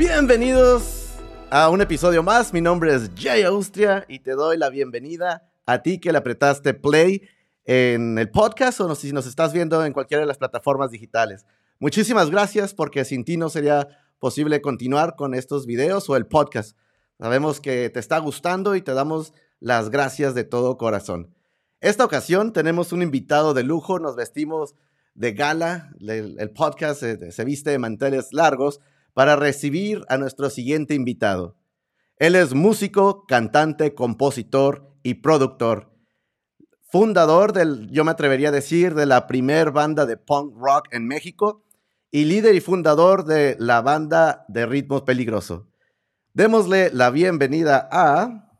Bienvenidos a un episodio más. Mi nombre es Jay Austria y te doy la bienvenida a ti que le apretaste play en el podcast o si nos estás viendo en cualquiera de las plataformas digitales. Muchísimas gracias porque sin ti no sería posible continuar con estos videos o el podcast. Sabemos que te está gustando y te damos las gracias de todo corazón. Esta ocasión tenemos un invitado de lujo, nos vestimos de gala, el, podcast se, viste de manteles largos para recibir a nuestro siguiente invitado. Él es músico, cantante, compositor y productor. Fundador del, yo me atrevería a decir, de la primer banda de punk rock en México y líder y fundador de la banda de ritmos peligroso. Démosle la bienvenida a...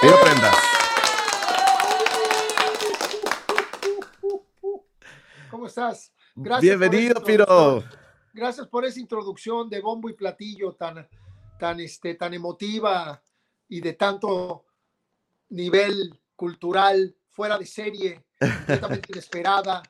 Piro Prendas. ¿Cómo estás? Gracias Bienvenido, Piro gracias por esa introducción de bombo y platillo tan, tan, este, tan emotiva y de tanto nivel cultural, fuera de serie, completamente inesperada.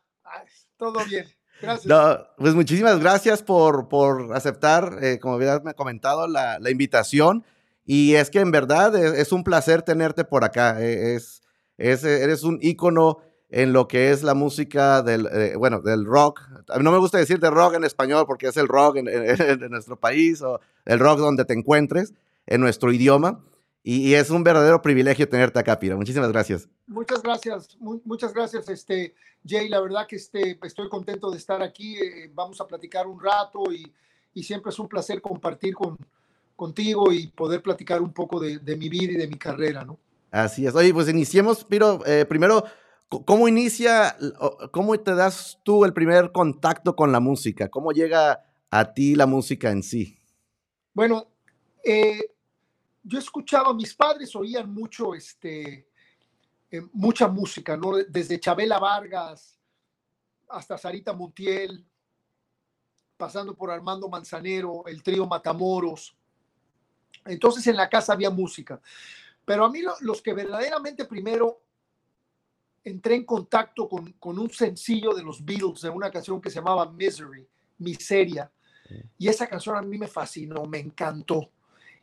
todo bien. Gracias. pues muchísimas gracias por, por aceptar, eh, como habías comentado, la, la, invitación. Y es que en verdad es, un placer tenerte por acá. E, es, es, eres un ícono en lo que es la música del, eh, bueno, del rock. A mí no me gusta decir de rock en español porque es el rock en, nuestro país o el rock donde te encuentres, en nuestro idioma. Y, es un verdadero privilegio tenerte acá, Pira. Muchísimas gracias. Muchas gracias, muchas gracias, este, Jay. La verdad que este, estoy contento de estar aquí. Eh, vamos a platicar un rato y, y, siempre es un placer compartir con, contigo y poder platicar un poco de, de, mi vida y de mi carrera, ¿no? Así es. Oye, pues iniciemos, Piro. Eh, primero, ¿Cómo inicia, cómo te das tú el primer contacto con la música? ¿Cómo llega a ti la música en sí? Bueno, eh, yo escuchaba, mis padres oían mucho, este, eh, mucha música, ¿no? Desde Chabela Vargas hasta Sarita Montiel, pasando por Armando Manzanero, el trío Matamoros. Entonces en la casa había música. Pero a mí los que verdaderamente primero entré en contacto con, con, un sencillo de los Beatles, de una canción que se llamaba Misery, Miseria. Y esa canción a mí me fascinó, me encantó.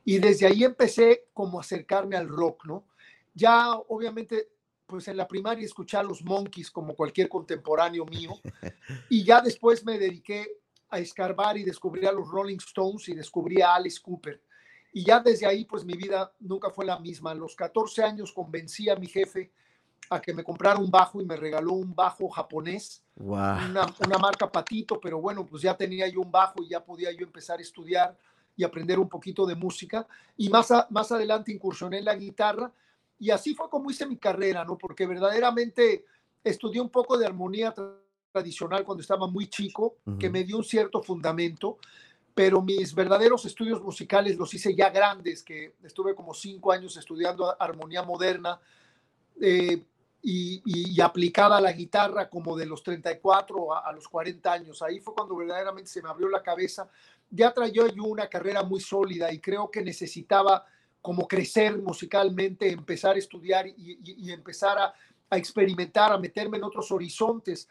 Y desde ahí empecé como a acercarme al rock, ¿no? Ya obviamente, pues en la primaria escuché a los Monkeys como cualquier contemporáneo mío. Y ya después me dediqué a escarbar y descubrí a los Rolling Stones y descubrí a Alice Cooper. Y ya desde ahí, pues mi vida nunca fue la misma. A los 14 años convencí a mi jefe a que me comprara un bajo y me regaló un bajo japonés, una, una, marca Patito, pero bueno, pues ya tenía yo un bajo y ya podía yo empezar a estudiar y aprender un poquito de música. Y más, más adelante incursioné en la guitarra y así fue como hice mi carrera, ¿no? Porque verdaderamente estudié un poco de armonía tradicional cuando estaba muy chico, que me dio un cierto fundamento, pero mis verdaderos estudios musicales los hice ya grandes, que estuve como cinco años estudiando armonía moderna. Eh, y, aplicada a la guitarra como de los 34 a, los 40 años. Ahí fue cuando verdaderamente se me abrió la cabeza. Ya traía yo una carrera muy sólida y creo que necesitaba como crecer musicalmente, empezar a estudiar y, empezar a, a, experimentar, a meterme en otros horizontes,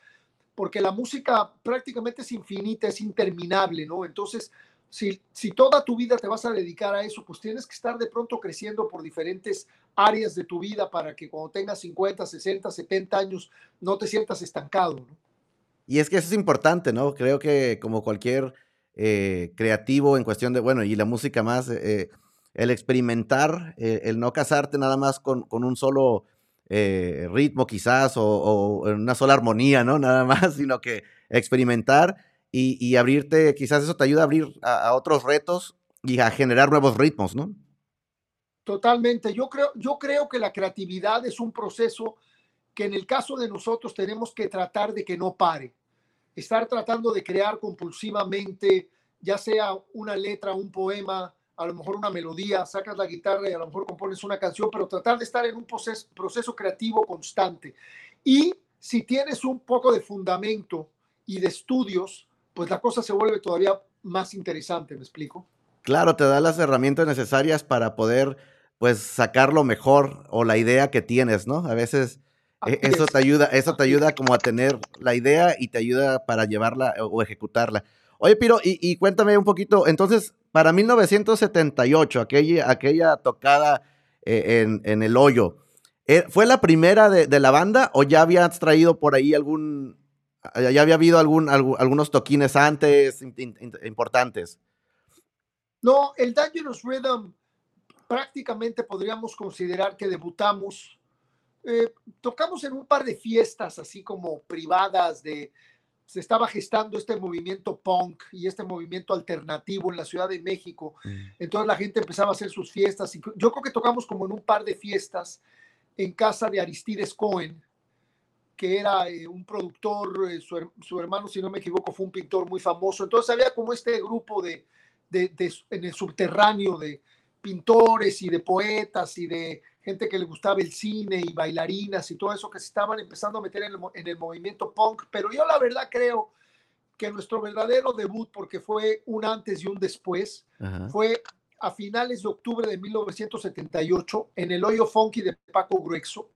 porque la música prácticamente es infinita, es interminable, ¿no? Entonces, si, si toda tu vida te vas a dedicar a eso, pues tienes que estar de pronto creciendo por diferentes áreas de tu vida para que cuando tengas 50, 60, 70 años no te sientas estancado. Y es que eso es importante, ¿no? Creo que como cualquier eh, creativo en cuestión de, bueno, y la música más, eh, el experimentar, eh, el no casarte nada más con, con un solo ritmo quizás o, o, una sola armonía, ¿no? Nada más, sino que experimentar y, abrirte, quizás eso te ayuda a abrir a, otros retos y a generar nuevos ritmos, ¿no? Totalmente. Yo creo, yo creo que la creatividad es un proceso que en el caso de nosotros tenemos que tratar de que no pare. Estar tratando de crear compulsivamente, ya sea una letra, un poema, a lo mejor una melodía, sacas la guitarra y a lo mejor compones una canción, pero tratar de estar en un proceso, proceso creativo constante. Y si tienes un poco de fundamento y de estudios, pues la cosa se vuelve todavía más interesante, ¿me explico? Claro, te da las herramientas necesarias para poder, pues, sacar lo mejor o la idea que tienes, ¿no? A veces e, eso te ayuda, eso te ayuda como a tener la idea y te ayuda para llevarla o ejecutarla. Oye, Piro, y, cuéntame un poquito, entonces, para 1978, aquella, aquella tocada eh, en, el hoyo, eh, ¿fue la primera de, la banda o ya habías traído por ahí algún, ya había habido algún, algunos toquines antes importantes? No, el Dangerous Rhythm prácticamente podríamos considerar que debutamos. Eh, tocamos en un par de fiestas así como privadas de se estaba gestando este movimiento punk y este movimiento alternativo en la Ciudad de México. Entonces la gente empezaba a hacer sus fiestas. Yo creo que tocamos como en un par de fiestas en casa de Aristides Cohen, que era eh, un productor, eh, su, hermano, si no me equivoco, fue un pintor muy famoso. Entonces había como este grupo de, de en el subterráneo de pintores y de poetas y de gente que le gustaba el cine y bailarinas y todo eso que se estaban empezando a meter en el, movimiento punk, pero yo la verdad creo que nuestro verdadero debut, porque fue un antes y un después, fue a finales de octubre de 1978 en el hoyo funky de Paco Gruexo,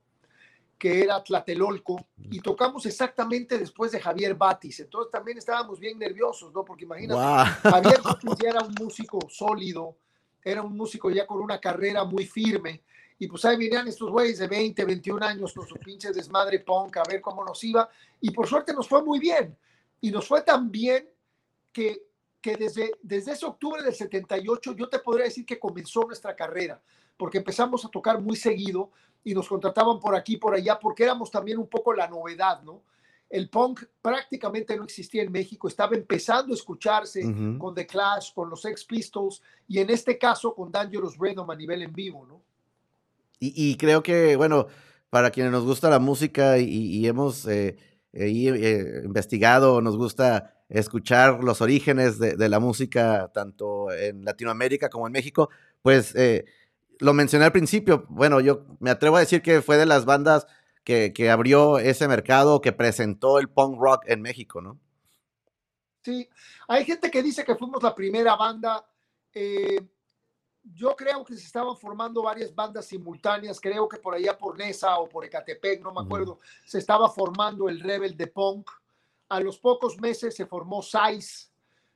que era Tlatelolco, y tocamos exactamente después de Javier Batis. Entonces también estábamos bien nerviosos, ¿no? Porque imagínate, Javier Batis ya era un músico sólido, era un músico ya con una carrera muy firme. Y pues ahí venían estos güeyes de 20, 21 años con su pinche desmadre punk a ver cómo nos iba. Y por suerte nos fue muy bien. Y nos fue tan bien que, que desde, desde ese octubre del 78 yo te podría decir que comenzó nuestra carrera, porque empezamos a tocar muy seguido y nos contrataban por aquí, por allá, porque éramos también un poco la novedad, ¿no? El punk prácticamente no existía en México, estaba empezando a escucharse con The Clash, con los Sex Pistols y en este caso con Dangerous Rhythm a nivel en vivo, ¿no? Y, creo que, bueno, para quienes nos gusta la música y, hemos eh, eh, eh, investigado, nos gusta escuchar los orígenes de, la música tanto en Latinoamérica como en México, pues lo mencioné al principio, bueno, yo me atrevo a decir que fue de las bandas que, abrió ese mercado, que presentó el punk rock en México, ¿no? Sí, hay gente que dice que fuimos la primera banda. Eh, yo creo que se estaban formando varias bandas simultáneas. Creo que por allá por Nesa o por Ecatepec, no me acuerdo, se estaba formando el Rebel de Punk. A los pocos meses se formó Size.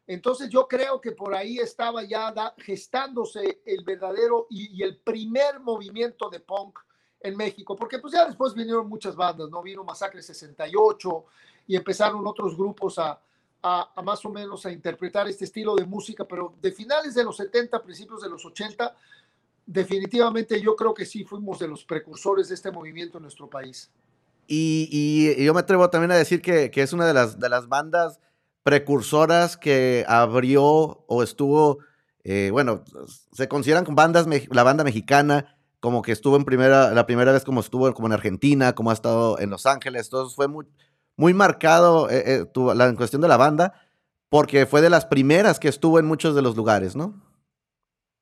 Entonces yo creo que por ahí estaba ya gestándose el verdadero y, el primer movimiento de punk en México, porque pues ya después vinieron muchas bandas, ¿no? Vino Masacre 68 y empezaron otros grupos a, a, más o menos a interpretar este estilo de música, pero de finales de los 70, principios de los 80, definitivamente yo creo que sí fuimos de los precursores de este movimiento en nuestro país. Y, y yo me atrevo también a decir que, que, es una de las, de las bandas precursoras que abrió o estuvo, eh, bueno, se consideran bandas, la banda mexicana como que estuvo en primera, la primera vez como estuvo como en Argentina, como ha estado en Los Ángeles, entonces fue muy, muy marcado eh, eh, la, en cuestión de la banda, porque fue de las primeras que estuvo en muchos de los lugares, ¿no?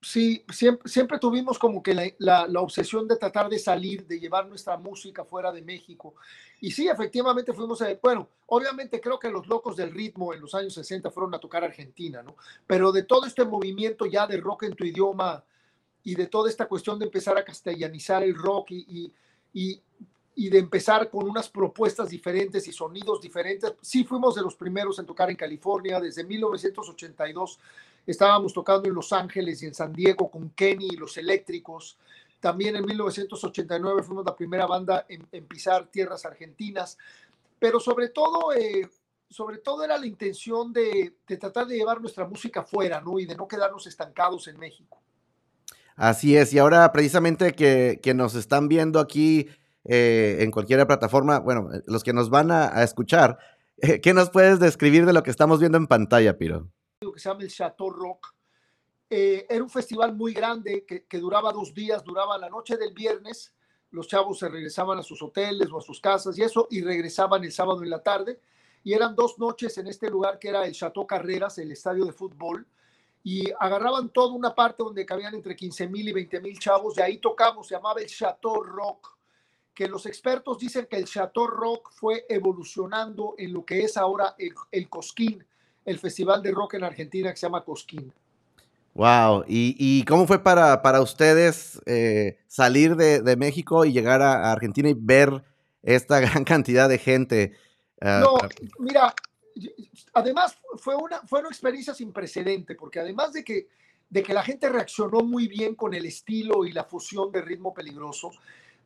Sí, siempre, siempre tuvimos como que la, la, obsesión de tratar de salir, de llevar nuestra música fuera de México. Y sí, efectivamente fuimos, a, bueno, obviamente creo que los locos del ritmo en los años 60 fueron a tocar Argentina, ¿no? Pero de todo este movimiento ya de rock en tu idioma, y de toda esta cuestión de empezar a castellanizar el rock y, y, y, de empezar con unas propuestas diferentes y sonidos diferentes. Sí fuimos de los primeros en tocar en California, desde 1982 estábamos tocando en Los Ángeles y en San Diego con Kenny y los eléctricos. También en 1989 fuimos la primera banda en, pisar tierras argentinas, pero sobre todo, eh, sobre todo era la intención de, de, tratar de llevar nuestra música fuera, ¿no? Y de no quedarnos estancados en México. Así es, y ahora precisamente que, nos están viendo aquí eh, en cualquier plataforma, bueno, eh, los que nos van a, escuchar, eh, ¿qué nos puedes describir de lo que estamos viendo en pantalla, Piro? Que se llama el Chateau Rock. era un festival muy grande que, que, duraba dos días, duraba la noche del viernes, los chavos se regresaban a sus hoteles o a sus casas y eso, y regresaban el sábado en la tarde. Y eran dos noches en este lugar que era el Chateau Carreras, el estadio de fútbol y agarraban toda una parte donde cabían entre 15 mil y 20 mil chavos, y ahí tocamos, se llamaba el Chateau Rock, que los expertos dicen que el Chateau Rock fue evolucionando en lo que es ahora el, Cosquín, el festival de rock en Argentina que se llama Cosquín. Wow, ¿y, cómo fue para, para ustedes eh, salir de, México y llegar a, Argentina y ver esta gran cantidad de gente? Ah, no, mira, además fue una, fue una experiencia sin precedente, porque además de que, de que la gente reaccionó muy bien con el estilo y la fusión de ritmo peligroso,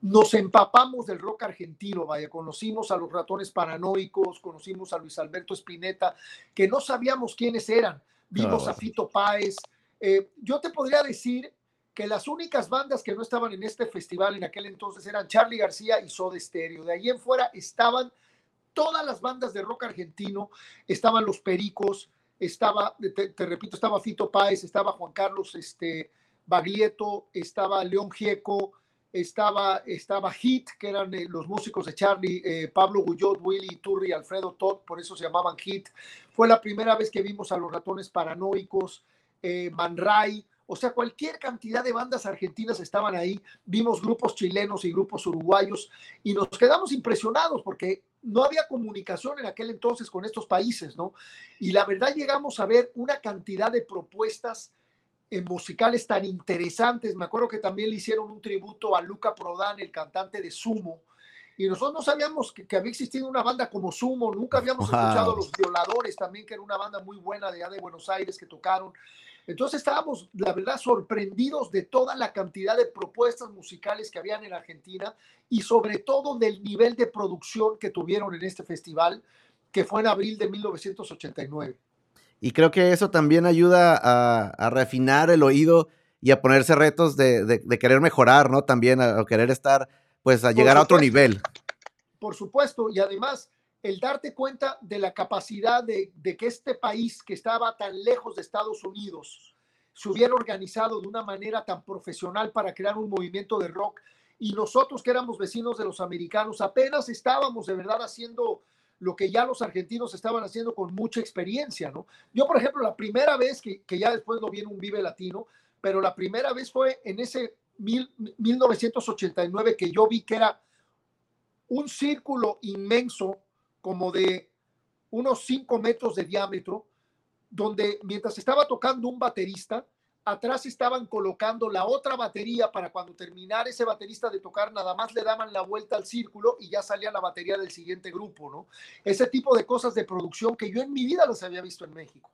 nos empapamos del rock argentino, vaya, conocimos a los ratones paranoicos, conocimos a Luis Alberto Spinetta, que no sabíamos quiénes eran, vimos a Fito Páez. Eh, yo te podría decir que las únicas bandas que no estaban en este festival en aquel entonces eran Charlie García y Soda Stereo. De ahí en fuera estaban todas las bandas de rock argentino, estaban los Pericos, estaba, te, repito, estaba Fito Páez, estaba Juan Carlos este, Baglietto, estaba León Gieco, estaba, estaba Hit, que eran eh, los músicos de Charlie, eh, Pablo Guyot, Willy Turri, Alfredo Todd, por eso se llamaban Hit. Fue la primera vez que vimos a los ratones paranoicos, eh, Man Ray, o sea, cualquier cantidad de bandas argentinas estaban ahí. Vimos grupos chilenos y grupos uruguayos y nos quedamos impresionados porque no había comunicación en aquel entonces con estos países, ¿no? Y la verdad llegamos a ver una cantidad de propuestas en musicales tan interesantes. Me acuerdo que también le hicieron un tributo a Luca Prodan, el cantante de Sumo. Y nosotros no sabíamos que, había existido una banda como Sumo, nunca habíamos escuchado Los Violadores también, que era una banda muy buena de allá de Buenos Aires que tocaron. Entonces estábamos, la verdad, sorprendidos de toda la cantidad de propuestas musicales que habían en Argentina y sobre todo del nivel de producción que tuvieron en este festival, que fue en abril de 1989. Y creo que eso también ayuda a, refinar el oído y a ponerse retos de, querer mejorar, ¿no? También a, querer estar, pues, a llegar a otro nivel. Por supuesto, y además el darte cuenta de la capacidad de, que este país que estaba tan lejos de Estados Unidos se hubiera organizado de una manera tan profesional para crear un movimiento de rock y nosotros que éramos vecinos de los americanos apenas estábamos de verdad haciendo lo que ya los argentinos estaban haciendo con mucha experiencia, ¿no? Yo, por ejemplo, la primera vez que, ya después lo vi en un Vive Latino, pero la primera vez fue en ese mil, 1989 que yo vi que era un círculo inmenso como de unos 5 metros de diámetro, donde mientras estaba tocando un baterista, atrás estaban colocando la otra batería para cuando terminara ese baterista de tocar, nada más le daban la vuelta al círculo y ya salía la batería del siguiente grupo, ¿no? Ese tipo de cosas de producción que yo en mi vida las había visto en México.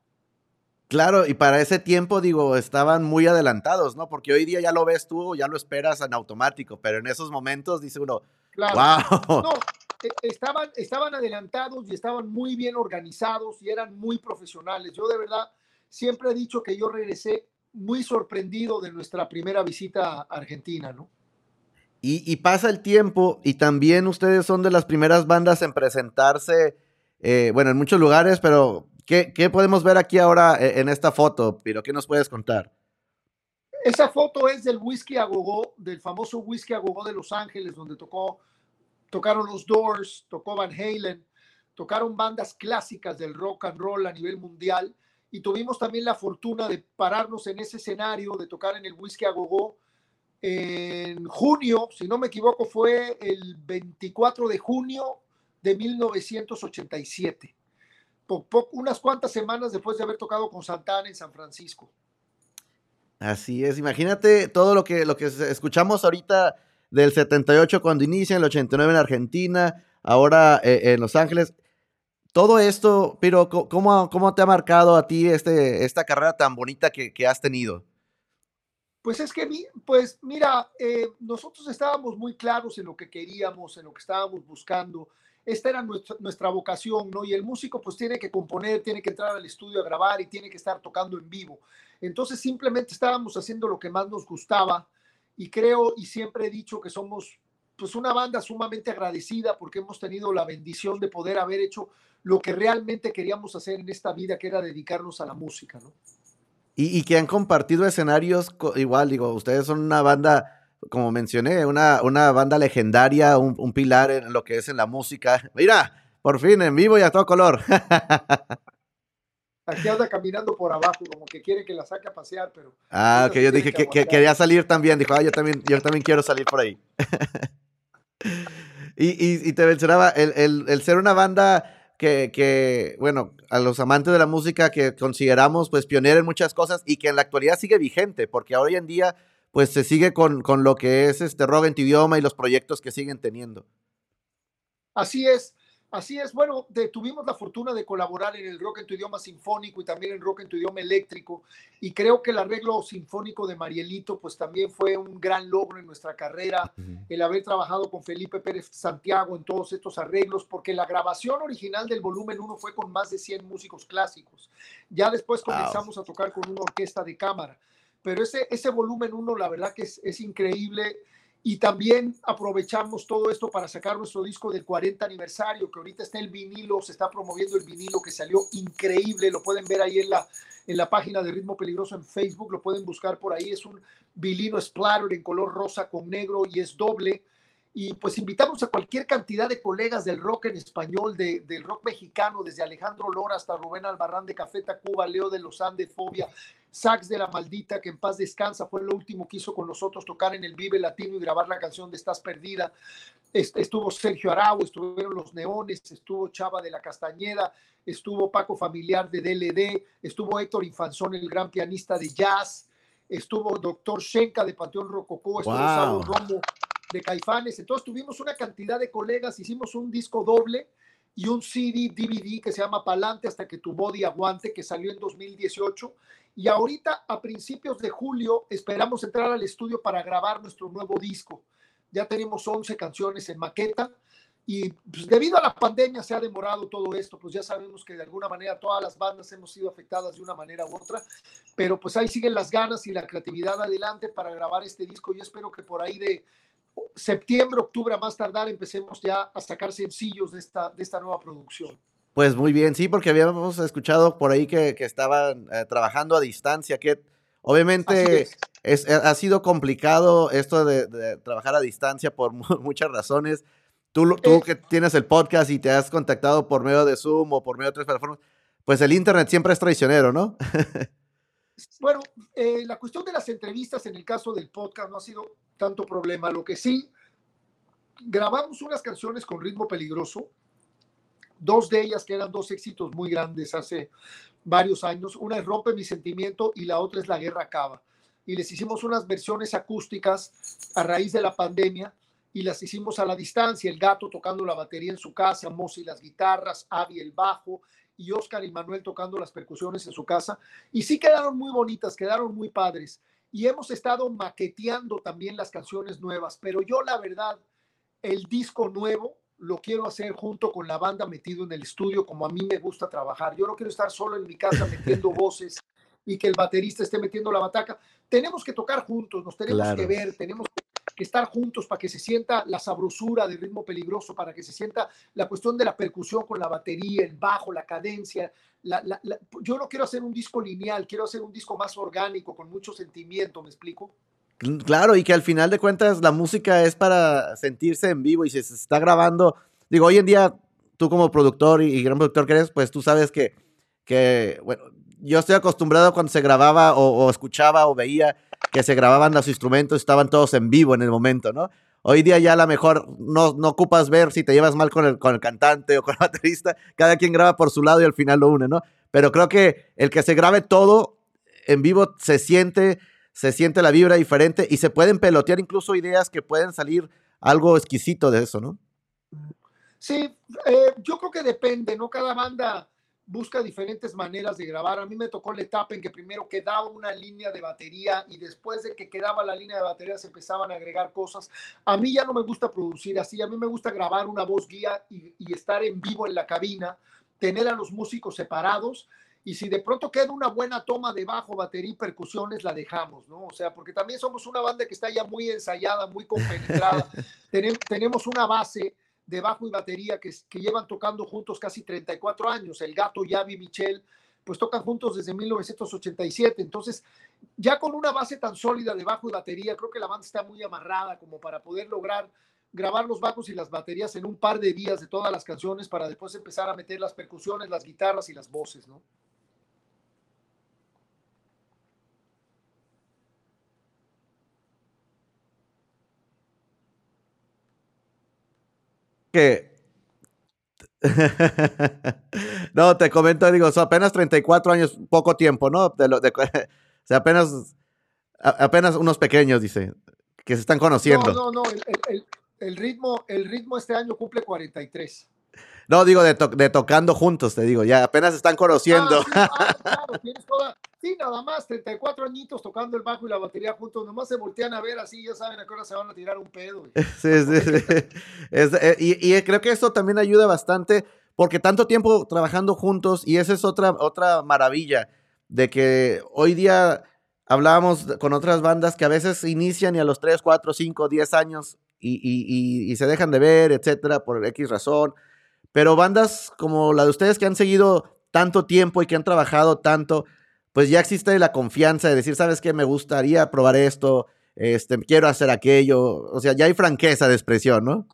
Claro, y para ese tiempo, digo, estaban muy adelantados, ¿no? Porque hoy día ya lo ves tú, ya lo esperas en automático, pero en esos momentos dice uno, wow. No, e, estaban, estaban adelantados y estaban muy bien organizados y eran muy profesionales. Yo de verdad siempre he dicho que yo regresé muy sorprendido de nuestra primera visita a Argentina, ¿no? Y, pasa el tiempo y también ustedes son de las primeras bandas en presentarse, eh, bueno, en muchos lugares, pero ¿qué, podemos ver aquí ahora e, en esta foto, Piro? ¿Qué nos puedes contar? Esa foto es del Whisky a del famoso Whisky a de Los Ángeles, donde tocó tocaron los Doors, tocó Van Halen, tocaron bandas clásicas del rock and roll a nivel mundial y tuvimos también la fortuna de pararnos en ese escenario, de tocar en el Whisky a Gogo en junio, si no me equivoco, fue el 24 de junio de 1987, unas cuantas semanas después de haber tocado con Santana en San Francisco. Así es, imagínate todo lo que, lo que escuchamos ahorita del 78 cuando inicia, el 89 en Argentina, ahora eh, en Los Ángeles. Todo esto, pero ¿cómo, ¿cómo te ha marcado a ti este, esta carrera tan bonita que, has tenido? Pues es que, pues mira, eh, nosotros estábamos muy claros en lo que queríamos, en lo que estábamos buscando. Esta era nuestra, nuestra, vocación, ¿no? Y el músico pues tiene que componer, tiene que entrar al estudio a grabar y tiene que estar tocando en vivo. Entonces simplemente estábamos haciendo lo que más nos gustaba y creo y siempre he dicho que somos pues una banda sumamente agradecida porque hemos tenido la bendición de poder haber hecho lo que realmente queríamos hacer en esta vida, que era dedicarnos a la música, ¿no? Y, que han compartido escenarios, igual, digo, ustedes son una banda, como mencioné, una, una banda legendaria, un, un pilar en lo que es en la música. Mira, por fin, en vivo y a todo color. Aquí anda caminando por abajo, como que quiere que la saque a pasear, pero. Ah, que yo dije que, quería salir también. Dijo, ah, yo también, yo también quiero salir por ahí. y, te mencionaba, el, ser una banda que, bueno, a los amantes de la música que consideramos, pues, pionera en muchas cosas y que en la actualidad sigue vigente, porque hoy en día, pues, se sigue con, con lo que es este rock en tu idioma y los proyectos que siguen teniendo. Así es. Así es, bueno, tuvimos la fortuna de colaborar en el rock en tu idioma sinfónico y también en rock en tu idioma eléctrico. Y creo que el arreglo sinfónico de Marielito pues también fue un gran logro en nuestra carrera, el haber trabajado con Felipe Pérez Santiago en todos estos arreglos, porque la grabación original del volumen 1 fue con más de 100 músicos clásicos, ya después comenzamos a tocar con una orquesta de cámara, pero ese, ese volumen 1 la verdad que es, es increíble y también aprovechamos todo esto para sacar nuestro disco del 40 aniversario, que ahorita está el vinilo, se está promoviendo el vinilo que salió increíble, lo pueden ver ahí en la, en la página de Ritmo Peligroso en Facebook, lo pueden buscar por ahí, es un vinilo splatter en color rosa con negro y es doble. Y pues invitamos a cualquier cantidad de colegas del rock en español, de, del rock mexicano, desde Alejandro Lora hasta Rubén Albarrán de Café Tacuba, Leo de los Andes, Fobia, Sax de la Maldita, que en paz descansa, fue lo último que hizo con nosotros tocar en el Vive Latino y grabar la canción de Estás Perdida. Estuvo Sergio Arau, estuvieron Los Neones, estuvo Chava de la Castañeda, estuvo Paco Familiar de DLD, estuvo Héctor Infanzón, el gran pianista de jazz, estuvo Doctor Shenka de Panteón Rococó, estuvo wow. Romo de Caifanes. Entonces tuvimos una cantidad de colegas, hicimos un disco doble y un CD, DVD que se llama Palante hasta que tu body aguante, que salió en 2018 y ahorita, a principios de julio, esperamos entrar al estudio para grabar nuestro nuevo disco. Ya tenemos 11 canciones en maqueta y pues, debido a la pandemia se ha demorado todo esto, pues ya sabemos que de alguna manera todas las bandas hemos sido afectadas de una manera u otra, pero pues ahí siguen las ganas y la creatividad adelante para grabar este disco. Yo espero que por ahí de septiembre, octubre a más tardar empecemos ya a sacar sencillos de esta, de esta nueva producción. Pues muy bien, sí, porque habíamos escuchado por ahí que, que estaban eh, trabajando a distancia, que obviamente es. ha sido complicado esto de, trabajar a distancia por muchas razones. Tú, tú que tienes el podcast y te has contactado por medio de Zoom o por medio de otras plataformas, pues el Internet siempre es traicionero, ¿no? bueno, eh, la cuestión de las entrevistas en el caso del podcast no ha sido tanto problema. Lo que sí, grabamos unas canciones con ritmo peligroso dos de ellas que eran dos éxitos muy grandes hace varios años. Una es Rompe mi sentimiento y la otra es La guerra acaba. Y les hicimos unas versiones acústicas a raíz de la pandemia y las hicimos a la distancia. El gato tocando la batería en su casa, Mosi las guitarras, Avi el bajo y Oscar y Manuel tocando las percusiones en su casa. Y sí quedaron muy bonitas, quedaron muy padres. Y hemos estado maqueteando también las canciones nuevas, pero yo la verdad, el disco nuevo lo quiero hacer junto con la banda metido en el estudio como a mí me gusta trabajar. Yo no quiero estar solo en mi casa metiendo voces y que el baterista esté metiendo la bataca. Tenemos que tocar juntos, nos tenemos que ver, tenemos que estar juntos para que se sienta la sabrosura del ritmo peligroso, para que se sienta la cuestión de la percusión con la batería, el bajo, la cadencia. yo no quiero hacer un disco lineal, quiero hacer un disco más orgánico, con mucho sentimiento, ¿me explico? Claro, y que al final de cuentas la música es para sentirse en vivo y si se está grabando, digo, hoy en día tú como productor y, gran productor que eres, pues tú sabes que, que, bueno, yo estoy acostumbrado cuando se grababa o, escuchaba o veía que se grababan los instrumentos, estaban todos en vivo en el momento, ¿no? Hoy día ya a lo mejor no, no ocupas ver si te llevas mal con el, con el cantante o con el baterista, cada quien graba por su lado y al final lo une, ¿no? Pero creo que el que se grabe todo en vivo se siente se siente la vibra diferente y se pueden pelotear incluso ideas que pueden salir algo exquisito de eso, ¿no? Sí, eh, yo creo que depende, ¿no? Cada banda busca diferentes maneras de grabar. A mí me tocó la etapa en que primero quedaba una línea de batería y después de que quedaba la línea de batería se empezaban a agregar cosas. A mí ya no me gusta producir así, a mí me gusta grabar una voz guía y, y estar en vivo en la cabina, tener a los músicos separados y si de pronto queda una buena toma de bajo, batería y percusiones, la dejamos, ¿no? O sea, porque también somos una banda que está ya muy ensayada, muy compenetrada. tenemos una base de bajo y batería que, que llevan tocando juntos casi 34 años. El gato, Yavi y Michelle, pues tocan juntos desde 1987. Entonces, ya con una base tan sólida de bajo y batería, creo que la banda está muy amarrada como para poder lograr grabar los bajos y las baterías en un par de días de todas las canciones para después empezar a meter las percusiones, las guitarras y las voces, ¿no? no, te comento, digo, son apenas 34 años, poco tiempo, ¿no? De lo, de, o sea, apenas, apenas unos pequeños, dice, que se están conociendo. No, no, no, el, ritmo, el ritmo este año cumple 43. No, digo, de, tocando juntos, te digo, ya apenas están conociendo. Ah, ah, claro, tienes toda, sí, nada más, 34 añitos tocando el bajo y la batería juntos, nomás se voltean a ver así, ya saben a qué hora se van a tirar un pedo. Sí, sí, sí. Eh, y, creo que eso también ayuda bastante, porque tanto tiempo trabajando juntos, y esa es otra, otra maravilla, de que hoy día hablábamos con otras bandas que a veces inician y a los 3, 4, 5, 10 años y, se dejan de ver, etcétera, por X razón. Pero bandas como la de ustedes que han seguido tanto tiempo y que han trabajado tanto, pues ya existe la confianza de decir, ¿sabes qué? Me gustaría probar esto, este, quiero hacer aquello. O sea, ya hay franqueza de expresión, ¿no?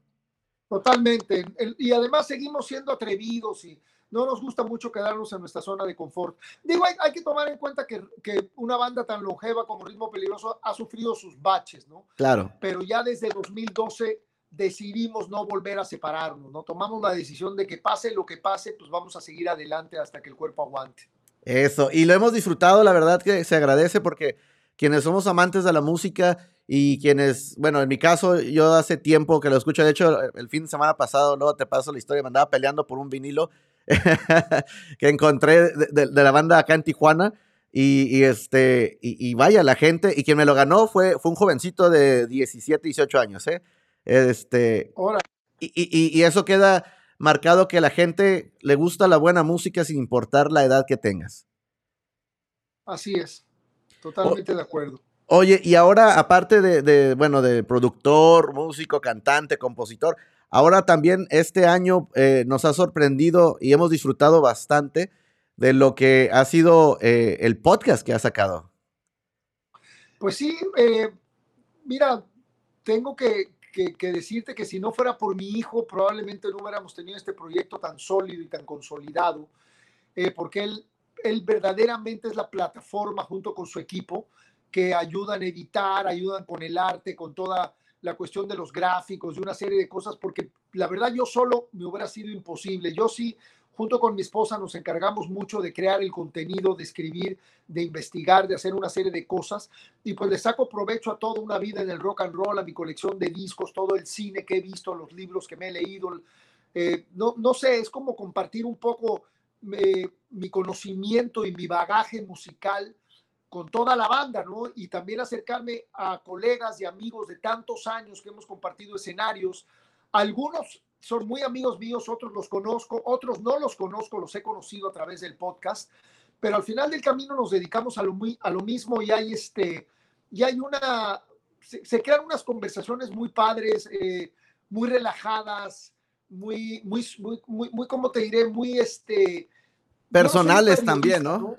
Totalmente. Y además seguimos siendo atrevidos y no nos gusta mucho quedarnos en nuestra zona de confort. Digo, hay, que tomar en cuenta que, que, una banda tan longeva como Ritmo Peligroso ha sufrido sus baches, ¿no? Claro. Pero ya desde 2012 decidimos no volver a separarnos, ¿no? Tomamos la decisión de que pase lo que pase, pues vamos a seguir adelante hasta que el cuerpo aguante. Eso, y lo hemos disfrutado, la verdad que se agradece porque quienes somos amantes de la música y quienes, bueno, en mi caso, yo hace tiempo que lo escucho, de hecho, el fin de semana pasado, luego te paso la historia, me andaba peleando por un vinilo que encontré de, la banda acá en Tijuana. Y, este, y, vaya, la gente, y quien me lo ganó fue, fue un jovencito de 17, 18 años, ¿eh? Este, y, y, eso queda marcado que a la gente le gusta la buena música sin importar la edad que tengas. Así es, totalmente de acuerdo. Oye, y ahora, aparte de, de, bueno, de productor, músico, cantante, compositor, Ahora también este año eh, nos ha sorprendido y hemos disfrutado bastante de lo que ha sido eh, el podcast que ha sacado. Pues sí, eh, mira, tengo que, decirte que si no fuera por mi hijo, probablemente no hubiéramos tenido este proyecto tan sólido y tan consolidado, porque él, él verdaderamente es la plataforma junto con su equipo que ayudan a editar, ayudan con el arte, con toda la cuestión de los gráficos, de una serie de cosas, porque la verdad yo solo me hubiera sido imposible. Yo sí, junto con mi esposa, nos encargamos mucho de crear el contenido, de escribir, de investigar, de hacer una serie de cosas, y pues le saco provecho a toda una vida en el rock and roll, a mi colección de discos, todo el cine que he visto, los libros que me he leído. Eh, no, no sé, es como compartir un poco eh, mi conocimiento y mi bagaje musical con toda la banda, ¿no? Y también acercarme a colegas y amigos de tantos años que hemos compartido escenarios. Algunos son muy amigos míos, otros los conozco, otros no los conozco, los he conocido a través del podcast, pero al final del camino nos dedicamos a lo, muy, a lo mismo y hay, este, y hay una, se, crean unas conversaciones muy padres, eh, muy relajadas, muy, muy, muy, muy, muy, ¿cómo te diré? Muy, este... Personales también, ¿no?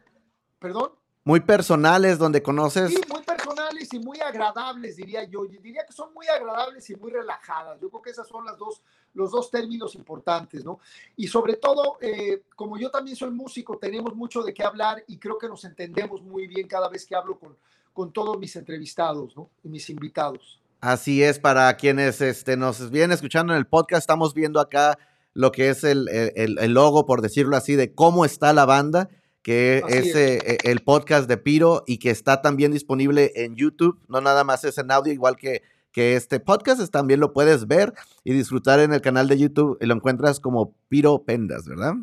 ¿Perdón? muy personales, donde conoces. Sí, muy personales y muy agradables, diría yo. Yo diría que son muy agradables y muy relajadas. Yo creo que esas son las dos, los dos términos importantes, ¿no? Y sobre todo, eh, como yo también soy músico, tenemos mucho de qué hablar y creo que nos entendemos muy bien cada vez que hablo con, con todos mis entrevistados, ¿no? Y mis invitados. Así es, para quienes este, nos vienen escuchando en el podcast, estamos viendo acá lo que es el, el, el logo, por decirlo así, de cómo está la banda que es, eh, el podcast de Piro y que está también disponible en YouTube. No nada más es en audio, igual que, que este podcast, también lo puedes ver y disfrutar en el canal de YouTube. Y lo encuentras como Piro Pendas, ¿verdad?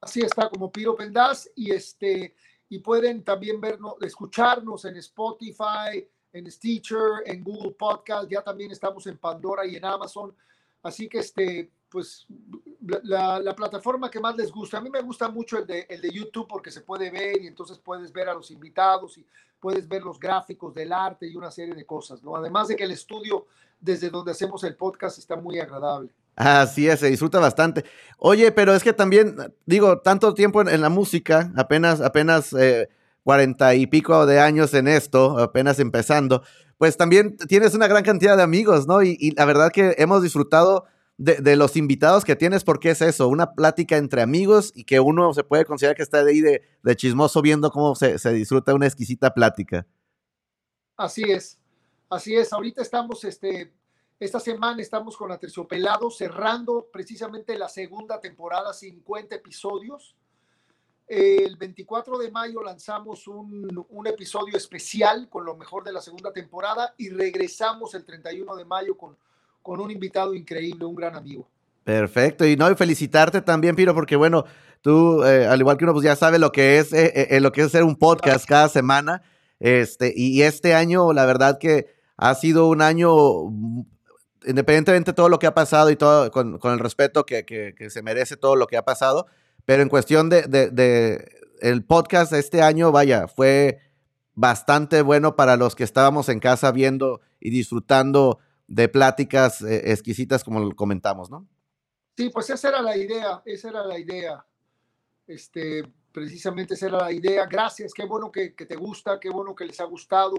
Así está, como Piro Pendas. Y, este, y pueden también vernos, escucharnos en Spotify, en Stitcher, en Google Podcast. Ya también estamos en Pandora y en Amazon. Así que este, pues la, plataforma que más les gusta. A mí me gusta mucho el de, el de YouTube porque se puede ver y entonces puedes ver a los invitados y puedes ver los gráficos del arte y una serie de cosas, ¿no? Además de que el estudio desde donde hacemos el podcast está muy agradable. Así es, se disfruta bastante. Oye, pero es que también, digo, tanto tiempo en, la música, apenas, apenas eh, cuarenta y pico de años en esto, apenas empezando, pues también tienes una gran cantidad de amigos, ¿no? y la verdad que hemos disfrutado de, los invitados que tienes, porque es eso, una plática entre amigos y que uno se puede considerar que está de ahí de, chismoso viendo cómo se, disfruta una exquisita plática. Así es, así es. Ahorita estamos, este, esta semana estamos con Aterciopelado cerrando precisamente la segunda temporada, 50 episodios. El 24 de mayo lanzamos un, un, episodio especial con lo mejor de la segunda temporada y regresamos el 31 de mayo con con un invitado increíble, un gran amigo. Perfecto, y no, y felicitarte también, Piro, porque bueno, tú, eh, al igual que uno, pues ya sabe lo que es, eh, eh, lo que es hacer un podcast cada semana, este, y este año, la verdad que ha sido un año, mm, independientemente de todo lo que ha pasado y todo, con, el respeto que, se merece todo lo que ha pasado, pero en cuestión de, de, el podcast este año, vaya, fue bastante bueno para los que estábamos en casa viendo y disfrutando de pláticas exquisitas como comentamos, ¿no? Sí, pues esa era la idea, esa era la idea. Este, precisamente esa era la idea. Gracias, qué bueno que, te gusta, qué bueno que les ha gustado.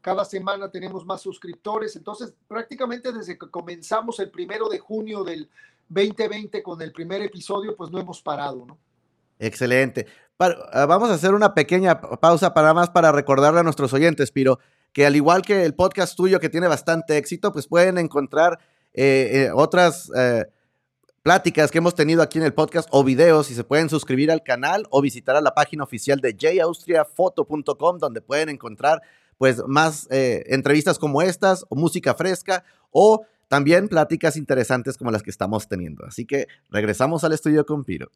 Cada semana tenemos más suscriptores. Entonces, prácticamente desde que comenzamos el primero de junio del 2020 con el primer episodio, pues no hemos parado, ¿no? Excelente. Ah, vamos a hacer una pequeña pausa para más para recordarle a nuestros oyentes, Piro, que al igual que el podcast tuyo que tiene bastante éxito, pues pueden encontrar eh, eh, otras... Eh, pláticas que hemos tenido aquí en el podcast o videos y se pueden suscribir al canal o visitar a la página oficial de jaustriafoto.com donde pueden encontrar pues más entrevistas como estas o música fresca o también pláticas interesantes como las que estamos teniendo. Así que regresamos al estudio con Piro.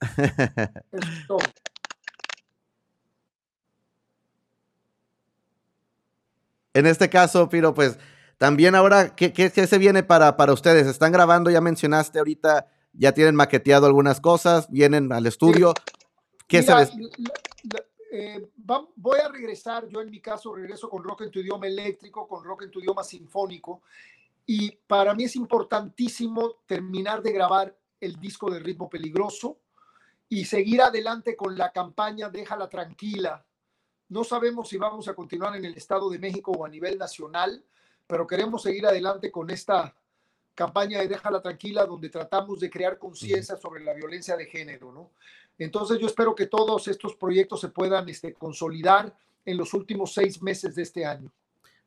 En este caso, Piro, pues también ahora, ¿qué, qué, se viene para, para ustedes? ¿Están grabando? Ya mencionaste ahorita ya tienen maqueteado algunas cosas, vienen al estudio. ¿Qué sabes? Eh, voy a regresar, yo en mi caso regreso con rock en tu idioma eléctrico, con rock en tu idioma sinfónico, y para mí es importantísimo terminar de grabar el disco de ritmo peligroso y seguir adelante con la campaña Déjala tranquila. No sabemos si vamos a continuar en el Estado de México o a nivel nacional, pero queremos seguir adelante con esta campaña de Déjala Tranquila, donde tratamos de crear conciencia sobre la violencia de género, ¿no? Entonces yo espero que todos estos proyectos se puedan este, consolidar en los últimos seis meses de este año.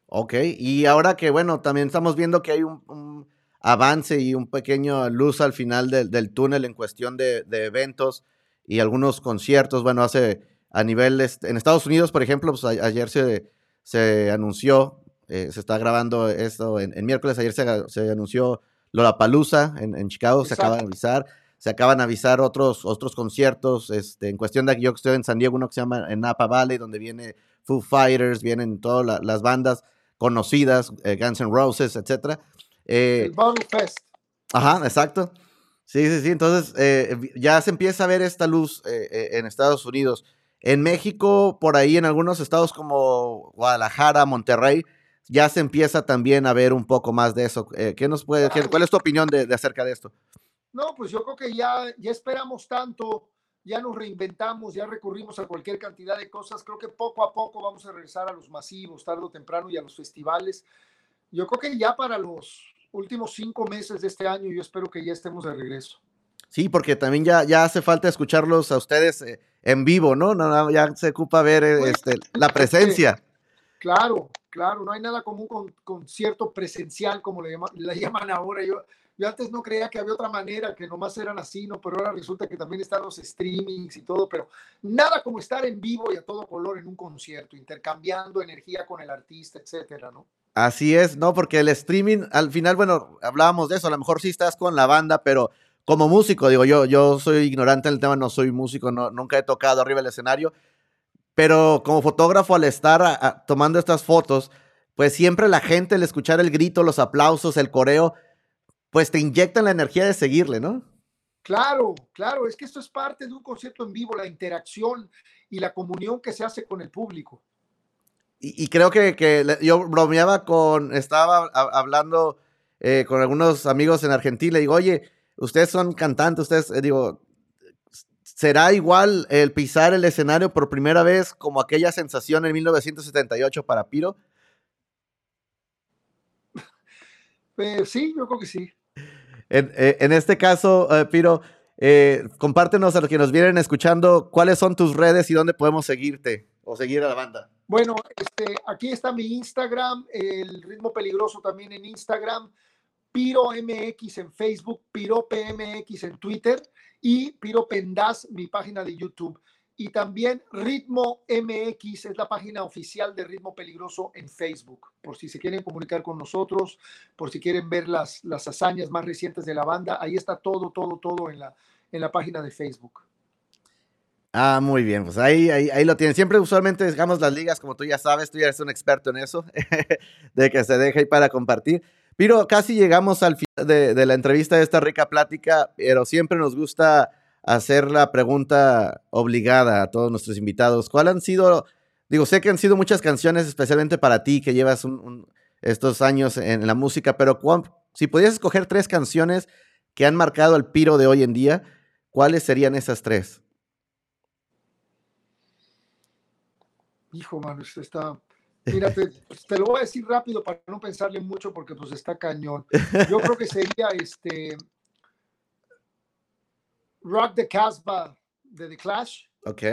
Ok, y ahora que, bueno, también estamos viendo que hay un, avance y un pequeño luz al final del túnel en cuestión de, eventos y algunos conciertos, bueno, hace a nivel, en Estados Unidos, por ejemplo, pues ayer se, se anunció eh, se está grabando esto en, miércoles. Ayer se, se anunció Lollapalooza en, en Chicago, se acaba de avisar. Se acaban de avisar otros, otros conciertos. Este, en cuestión de que yo estoy en San Diego, uno que se llama en Napa Valley, donde viene Foo Fighters, vienen todas las bandas conocidas, eh, Guns N' Roses, etc. Eh, el Bottle Fest. Ajá, exacto. Sí, sí, sí. Entonces ya se empieza a ver esta luz en Estados Unidos. En México, por ahí en algunos estados como Guadalajara, Monterrey, ya se empieza también a ver un poco más de eso. Eh, ¿Qué nos puede, ¿Cuál es tu opinión de, acerca de esto? No, pues yo creo que ya, ya esperamos tanto, ya nos reinventamos, ya recurrimos a cualquier cantidad de cosas. Creo que poco a poco vamos a regresar a los masivos, tarde o temprano, y a los festivales. Yo creo que ya para los últimos cinco meses de este año, yo espero que ya estemos de regreso. Sí, porque también ya, ya hace falta escucharlos a ustedes eh, en vivo, ¿no? ¿no? Ya se ocupa ver eh, este, la presencia. Claro, claro, no hay nada común con concierto presencial, como le, llaman, ahora. Yo, yo antes no creía que había otra manera, que nomás eran así, ¿no? Pero ahora resulta que también están los streamings y todo, pero nada como estar en vivo y a todo color en un concierto, intercambiando energía con el artista, etcétera, ¿no? Así es, ¿no? Porque el streaming, al final, bueno, hablábamos de eso, a lo mejor sí estás con la banda, pero como músico, digo yo, yo soy ignorante en el tema, no soy músico, no, nunca he tocado arriba del escenario, pero como fotógrafo, al estar tomando estas fotos, pues siempre la gente, al escuchar el grito, los aplausos, el coreo, pues te inyectan la energía de seguirle, ¿no? Claro, claro, es que esto es parte de un concierto en vivo, la interacción y la comunión que se hace con el público. Y, creo que, yo bromeaba con, estaba hablando eh, con algunos amigos en Argentina, y digo, oye, ustedes son cantantes, ustedes, eh, digo, ¿Será igual el pisar el escenario por primera vez como aquella sensación en 1978 para Piro? Eh, sí, yo creo que sí. En, eh, este caso, eh, Piro, compártenos a los que nos vienen escuchando cuáles son tus redes y dónde podemos seguirte o seguir a la banda. Bueno, este, aquí está mi Instagram, el ritmo peligroso también en Instagram, Piro MX en Facebook, Piro PMX en Twitter y Piro Pendas, mi página de YouTube. y también Ritmo MX es la página oficial de Ritmo Peligroso en Facebook, por si se quieren comunicar con nosotros, por si quieren ver las, las hazañas más recientes de la banda, ahí está todo, todo, todo en la, en la página de Facebook. Ah, muy bien, pues ahí, ahí, ahí lo tienen. Siempre usualmente dejamos las ligas, como tú ya sabes, tú ya eres un experto en eso, de que se deje ahí para compartir. Pero casi llegamos al final de, la entrevista de esta rica plática, pero siempre nos gusta hacer la pregunta obligada a todos nuestros invitados. ¿Cuál han sido, digo, sé que han sido muchas canciones especialmente para ti que llevas estos años en la música, pero si pudieras escoger tres canciones que han marcado el piro de hoy en día, ¿cuáles serían esas tres? Hijo, mano, está... Pues, te lo voy a decir rápido para no pensarle mucho porque pues está cañón. Yo creo que sería este Rock the Casbah de The Clash. Ok.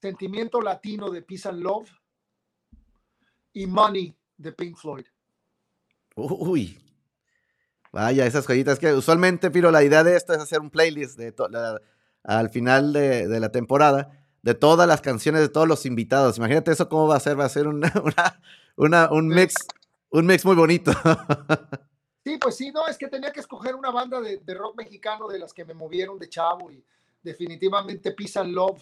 Sentimiento Latino de Peace and Love. Y Money de Pink Floyd. Uy. Vaya, esas joyitas que usualmente, Piro, la idea de esto es hacer un playlist de al final de, de, la temporada de todas las canciones de todos los invitados. Imagínate eso cómo va a ser, va a ser una, una, una un mix, un mix muy bonito. Sí, pues sí, no, es que tenía que escoger una banda de, rock mexicano de las que me movieron de chavo y definitivamente Peace and Love,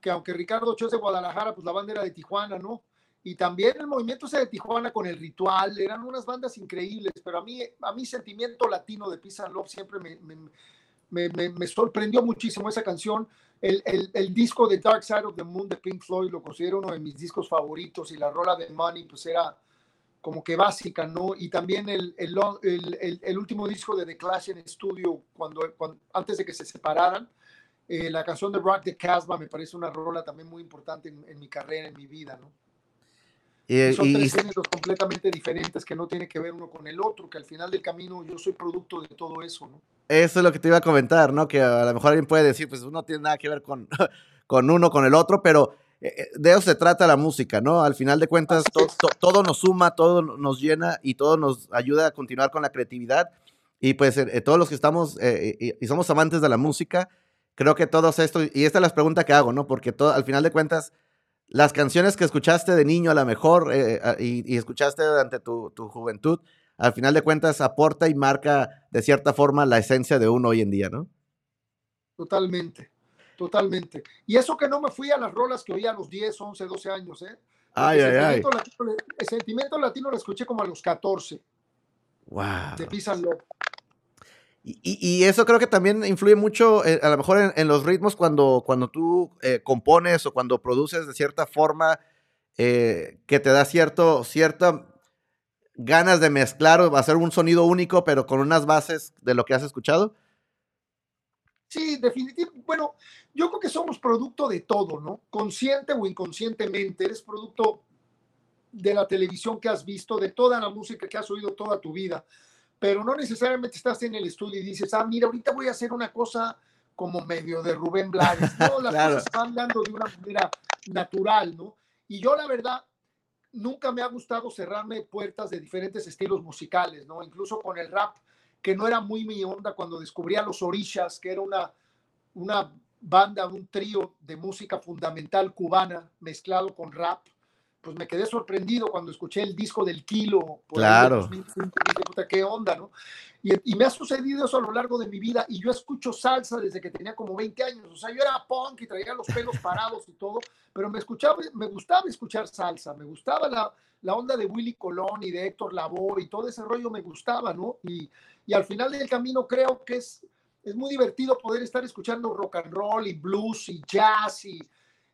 que aunque Ricardo Ochoa es de Guadalajara, pues la banda era de Tijuana, ¿no? Y también el movimiento ese de Tijuana con el ritual, eran unas bandas increíbles, pero a mí, a mí sentimiento latino de Peace and Love siempre me, me, me, me sorprendió muchísimo esa canción. El, el, el, disco de Dark Side of the Moon de Pink Floyd lo considero uno de mis discos favoritos y la rola de Money pues era como que básica, ¿no? Y también el, el, el último disco de The Clash en estudio, cuando, antes de que se separaran, eh, la canción de Rock the Casbah me parece una rola también muy importante en, mi carrera, en mi vida, ¿no? Y, son tres géneros completamente diferentes que no tiene que ver uno con el otro, que al final del camino yo soy producto de todo eso, ¿no? Eso es lo que te iba a comentar, ¿no? Que a lo mejor alguien puede decir, pues uno tiene nada que ver con, con uno, con el otro, pero eh, eh, de eso se trata la música, ¿no? Al final de cuentas, todo nos suma, todo nos llena y todo nos ayuda a continuar con la creatividad. Y pues eh, todos los que estamos y somos amantes de la música, creo que todos esto, y esta es la pregunta que hago, ¿no? Porque todo, al final de cuentas, las canciones que escuchaste de niño a lo mejor y, escuchaste durante tu, tu, juventud, al final de cuentas aporta y marca de cierta forma la esencia de uno hoy en día, ¿no? Totalmente. Totalmente. Y eso que no me fui a las rolas que oía a los 10, 11, 12 años, ¿eh? Ay, ay, ay. el sentimiento latino lo escuché como a los 14. Wow. De Písalo. Y, y, eso creo que también influye mucho, eh, a lo mejor en, los ritmos, cuando, cuando tú eh, compones o cuando produces de cierta forma eh, que te da cierto, cierta ganas de mezclar o hacer un sonido único, pero con unas bases de lo que has escuchado. Sí, definitivamente. Bueno, yo creo que somos producto de todo, ¿no? Consciente o inconscientemente, eres producto de la televisión que has visto, de toda la música que has oído toda tu vida, pero no necesariamente estás en el estudio y dices, ah, mira, ahorita voy a hacer una cosa como medio de Rubén Blades. No, las cosas van dando de una manera natural, ¿no? Y yo, la verdad, nunca me ha gustado cerrarme puertas de diferentes estilos musicales, ¿no? Incluso con el rap que no era muy mi onda cuando descubrí a los Orishas, que era una, una banda, un trío de música fundamental cubana mezclado con rap. Pues me quedé sorprendido cuando escuché el disco del Kilo. claro. ¿Qué onda, no? Y, me ha sucedido eso a lo largo de mi vida y yo escucho salsa desde que tenía como 20 años. O sea, yo era punk y traía los pelos parados y todo, pero me, escuchaba, me gustaba escuchar salsa, me gustaba la, la onda de Willy Colón y de Héctor Lavoe y todo ese rollo me gustaba, ¿no? Y, y al final del camino creo que es, es muy divertido poder estar escuchando rock and roll y blues y jazz y,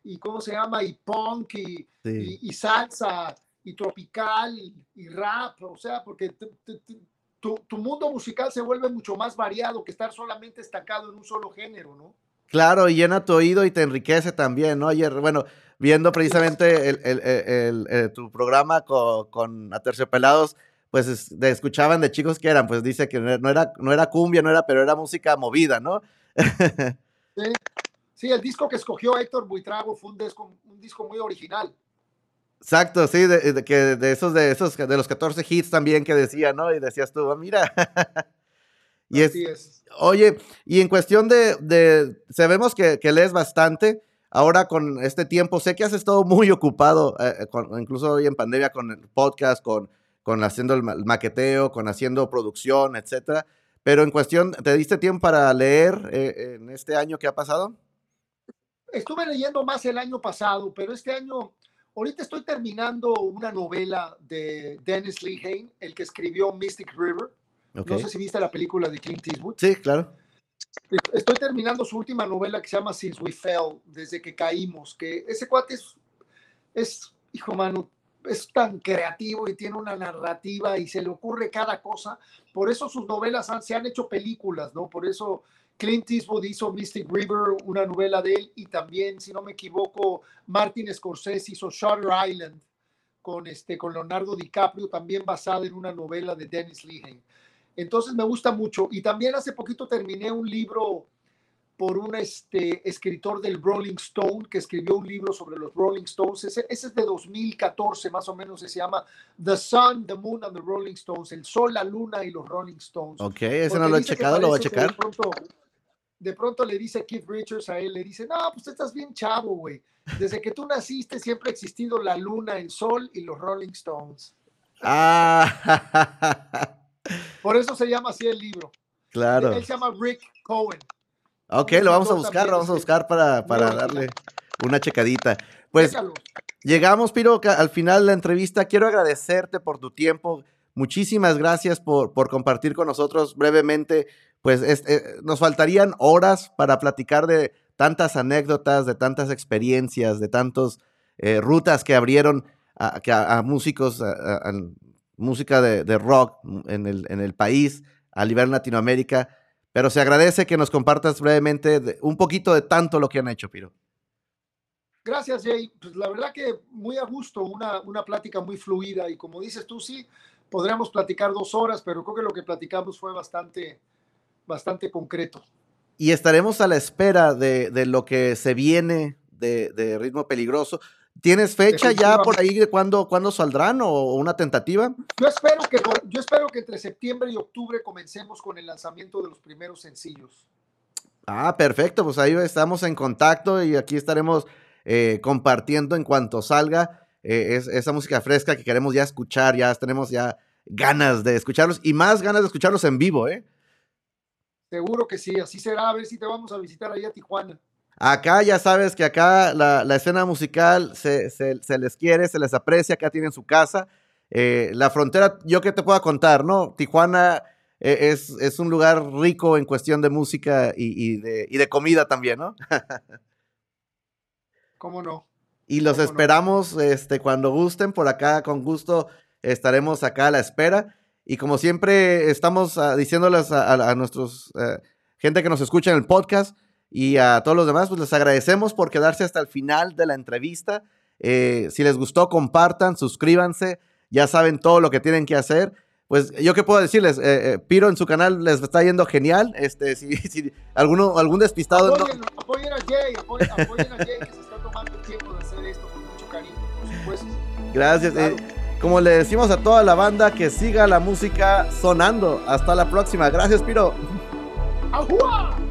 y ¿cómo se llama? Y punk y, y, salsa y tropical y, rap, o sea, porque tu, tu, mundo musical se vuelve mucho más variado que estar solamente estancado en un solo género, ¿no? Claro, y llena tu oído y te enriquece también, ¿no? Ayer, bueno, viendo precisamente el, el, el, eh, tu programa con, con Aterciopelados, pues escuchaban de chicos que eran, pues dice que no era, no era cumbia, no era, pero era música movida, ¿no? sí. El disco que escogió Héctor Buitrago fue un disco, un disco muy original. Exacto, sí, de, que de esos, de esos, de los 14 hits también que decía, ¿no? Y decías tú, ah, mira. Y es, Oye, y en cuestión de, de sabemos que, que, lees bastante, ahora con este tiempo, sé que has estado muy ocupado, eh, eh, incluso hoy en pandemia, con el podcast, con, con haciendo el maqueteo, con haciendo producción, etcétera. Pero en cuestión, ¿te diste tiempo para leer eh, en este año que ha pasado? Estuve leyendo más el año pasado, pero este año, ahorita estoy terminando una novela de Dennis Lehane, el que escribió Mystic River. No sé si viste la película de Clint Eastwood. Sí, claro. Estoy terminando su última novela que se llama Since We Fell, desde que caímos, que ese cuate es, es hijo mano, es tan creativo y tiene una narrativa y se le ocurre cada cosa. Por eso sus novelas se han hecho películas, ¿no? Por eso Clint Eastwood hizo Mystic River, una novela de él, y también, si no me equivoco, Martin Scorsese hizo Shutter Island con, este, con Leonardo DiCaprio, también basada en una novela de Dennis Lehane. Entonces me gusta mucho. Y también hace poquito terminé un libro por un este, escritor del Rolling Stone que escribió un libro sobre los Rolling Stones. Ese, es de 2014, más o menos, se llama The Sun, The Moon and the Rolling Stones, El Sol, la Luna y los Rolling Stones. Ok, ese no lo he checado, lo voy a checar. Pronto, de pronto, le dice Keith Richards a él, le dice, no, pues estás bien chavo, güey. Desde que tú naciste siempre ha existido la Luna, el Sol y los Rolling Stones. Ah. Por eso se llama así el libro. Claro. Él se llama Rick Cohen. Ok, lo vamos a buscar, lo vamos a buscar para, para darle una checadita. Pues llegamos, Piro, al final de la entrevista. Quiero agradecerte por tu tiempo. Muchísimas gracias por, por compartir con nosotros brevemente. Pues eh, nos faltarían horas para platicar de tantas anécdotas, de tantas experiencias, de tantas eh, rutas que abrieron a, a, músicos, a, música de, rock en el, en el país, a nivel Latinoamérica. Pero se agradece que nos compartas brevemente un poquito de tanto lo que han hecho, Piro. Gracias, Jay. Pues la verdad que muy a gusto, una, una plática muy fluida y como dices tú, sí, podríamos platicar dos horas, pero creo que lo que platicamos fue bastante, bastante concreto. Y estaremos a la espera de, de lo que se viene de, de Ritmo Peligroso. ¿Tienes fecha ya por ahí de cuándo, cuándo saldrán o una tentativa? Yo espero, que, yo espero que entre septiembre y octubre comencemos con el lanzamiento de los primeros sencillos. Ah, perfecto, pues ahí estamos en contacto y aquí estaremos eh, compartiendo en cuanto salga eh, esa música fresca que queremos ya escuchar, ya tenemos ya ganas de escucharlos y más ganas de escucharlos en vivo, ¿eh? Seguro que sí, así será, a ver si te vamos a visitar ahí a Tijuana. Acá ya sabes que acá la, escena musical se, les quiere, se les aprecia, acá tienen su casa. Eh, la frontera, yo que te puedo contar, ¿no? Tijuana eh, es, es, un lugar rico en cuestión de música y, de, de, comida también, ¿no? ¿Cómo no? Y los esperamos este, cuando gusten, por acá con gusto estaremos acá a la espera. Y como siempre estamos uh, diciéndoles a, a, nuestros eh, gente que nos escucha en el podcast, y a todos los demás, pues les agradecemos por quedarse hasta el final de la entrevista. Eh, si les gustó, compartan, suscríbanse, ya saben todo lo que tienen que hacer. Pues yo qué puedo decirles, eh, eh, Piro en su canal les está yendo genial. Este, si, si alguno, algún despistado. Apoyen, apoyen a Jay, apoyen, a Jay que se está tomando el tiempo de hacer esto con mucho cariño, por supuesto. Gracias. Como le decimos a toda la banda, que siga la música sonando. Hasta la próxima. Gracias, Piro. ¡Ajua!